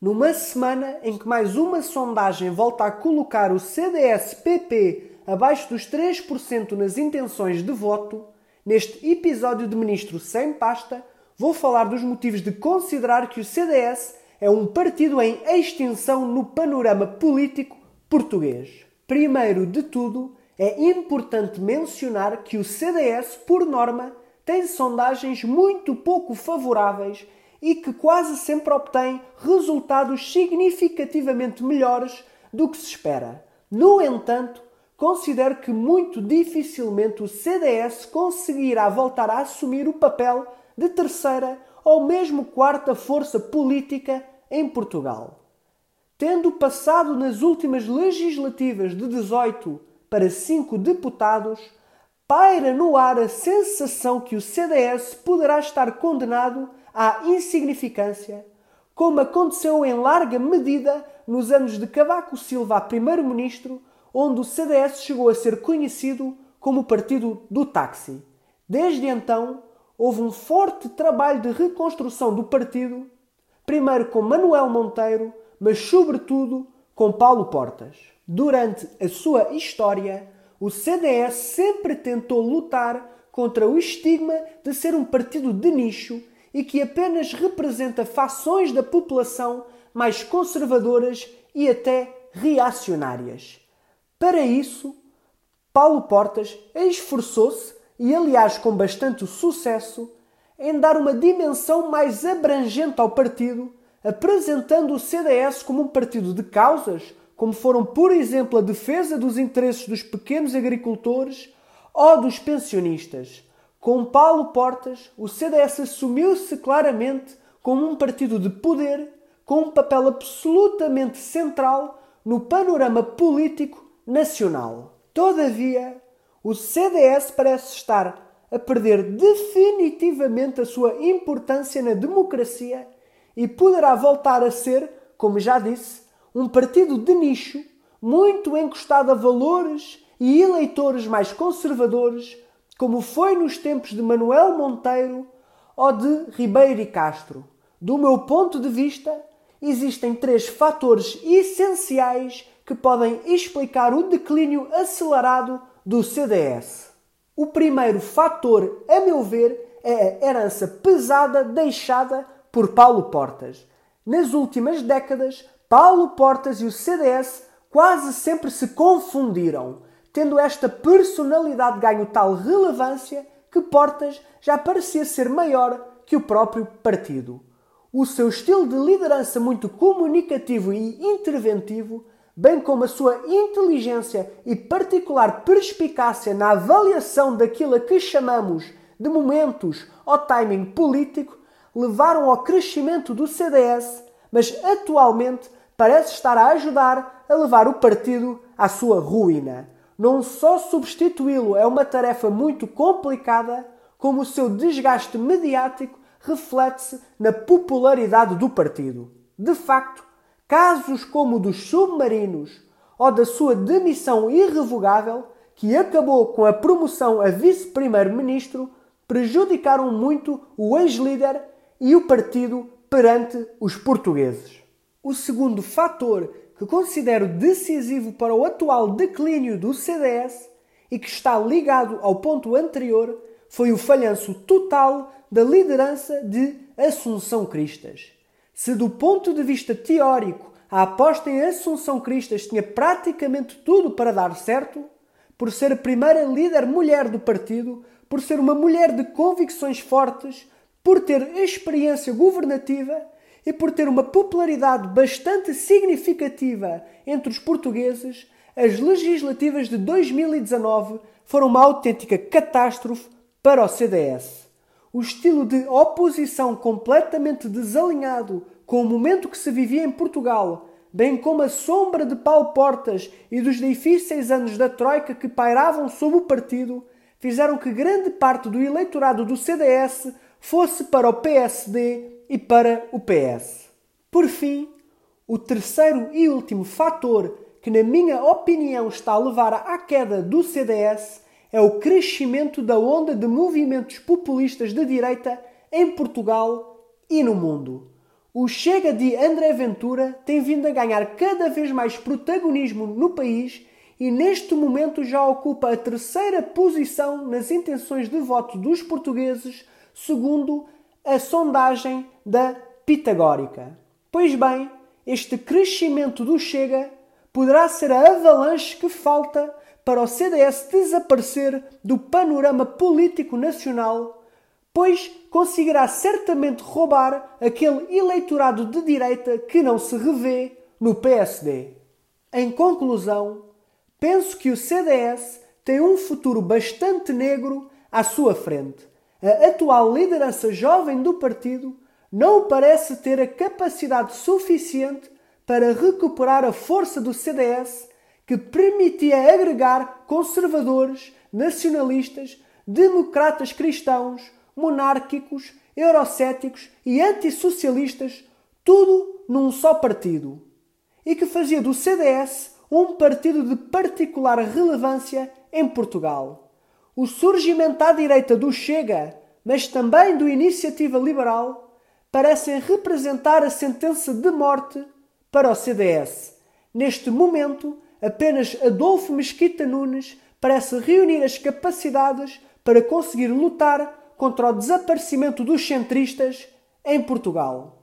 Numa semana em que mais uma sondagem volta a colocar o CDS-PP abaixo dos 3% nas intenções de voto, neste episódio de Ministro Sem Pasta, vou falar dos motivos de considerar que o CDS é um partido em extinção no panorama político português. Primeiro de tudo, é importante mencionar que o CDS, por norma, tem sondagens muito pouco favoráveis e que quase sempre obtém resultados significativamente melhores do que se espera. No entanto, considero que muito dificilmente o CDS conseguirá voltar a assumir o papel de terceira ou mesmo quarta força política em Portugal. Tendo passado nas últimas legislativas de 18 para 5 deputados, paira no ar a sensação que o CDS poderá estar condenado à insignificância, como aconteceu em larga medida nos anos de Cavaco Silva a primeiro-ministro, onde o CDS chegou a ser conhecido como o partido do táxi. Desde então, houve um forte trabalho de reconstrução do partido, primeiro com Manuel Monteiro, mas sobretudo com Paulo Portas. Durante a sua história, o CDS sempre tentou lutar contra o estigma de ser um partido de nicho e que apenas representa fações da população mais conservadoras e até reacionárias. Para isso, Paulo Portas esforçou-se, e aliás com bastante sucesso, em dar uma dimensão mais abrangente ao partido, apresentando o CDS como um partido de causas, como foram, por exemplo, a defesa dos interesses dos pequenos agricultores ou dos pensionistas com Paulo Portas, o CDS assumiu-se claramente como um partido de poder com um papel absolutamente central no panorama político nacional. Todavia, o CDS parece estar a perder definitivamente a sua importância na democracia e poderá voltar a ser, como já disse, um partido de nicho, muito encostado a valores e eleitores mais conservadores como foi nos tempos de Manuel Monteiro ou de Ribeiro e Castro. Do meu ponto de vista, existem três fatores essenciais que podem explicar o declínio acelerado do CDS. O primeiro fator, a meu ver, é a herança pesada deixada por Paulo Portas. Nas últimas décadas, Paulo Portas e o CDS quase sempre se confundiram tendo esta personalidade ganho tal relevância que Portas já parecia ser maior que o próprio partido. O seu estilo de liderança muito comunicativo e interventivo, bem como a sua inteligência e particular perspicácia na avaliação daquilo a que chamamos de momentos ou timing político, levaram ao crescimento do CDS, mas atualmente parece estar a ajudar a levar o partido à sua ruína não só substituí-lo é uma tarefa muito complicada, como o seu desgaste mediático reflete-se na popularidade do partido. De facto, casos como o dos submarinos ou da sua demissão irrevogável, que acabou com a promoção a vice-primeiro-ministro, prejudicaram muito o ex-líder e o partido perante os portugueses. O segundo fator que considero decisivo para o atual declínio do CDS e que está ligado ao ponto anterior foi o falhanço total da liderança de Assunção Cristas. Se do ponto de vista teórico a aposta em Assunção Cristas tinha praticamente tudo para dar certo, por ser a primeira líder mulher do partido, por ser uma mulher de convicções fortes, por ter experiência governativa e por ter uma popularidade bastante significativa entre os portugueses, as legislativas de 2019 foram uma autêntica catástrofe para o CDS. O estilo de oposição completamente desalinhado com o momento que se vivia em Portugal, bem como a sombra de Paulo Portas e dos difíceis anos da Troika que pairavam sobre o partido, fizeram que grande parte do eleitorado do CDS fosse para o PSD e para o PS. Por fim, o terceiro e último fator que, na minha opinião, está a levar à queda do CDS é o crescimento da onda de movimentos populistas de direita em Portugal e no mundo. o Chega de André Ventura tem vindo a ganhar cada vez mais protagonismo no país e neste momento já ocupa a terceira posição nas intenções de voto dos portugueses, segundo a sondagem da Pitagórica. Pois bem, este crescimento do Chega poderá ser a avalanche que falta para o CDS desaparecer do panorama político nacional, pois conseguirá certamente roubar aquele eleitorado de direita que não se revê no PSD. Em conclusão, penso que o CDS tem um futuro bastante negro à sua frente. A atual liderança jovem do partido não parece ter a capacidade suficiente para recuperar a força do CDS que permitia agregar conservadores, nacionalistas, democratas cristãos, monárquicos, eurocéticos e antissocialistas, tudo num só partido. E que fazia do CDS um partido de particular relevância em Portugal. O surgimento à direita do Chega, mas também do Iniciativa Liberal, parecem representar a sentença de morte para o CDS. Neste momento, apenas Adolfo Mesquita Nunes parece reunir as capacidades para conseguir lutar contra o desaparecimento dos centristas em Portugal.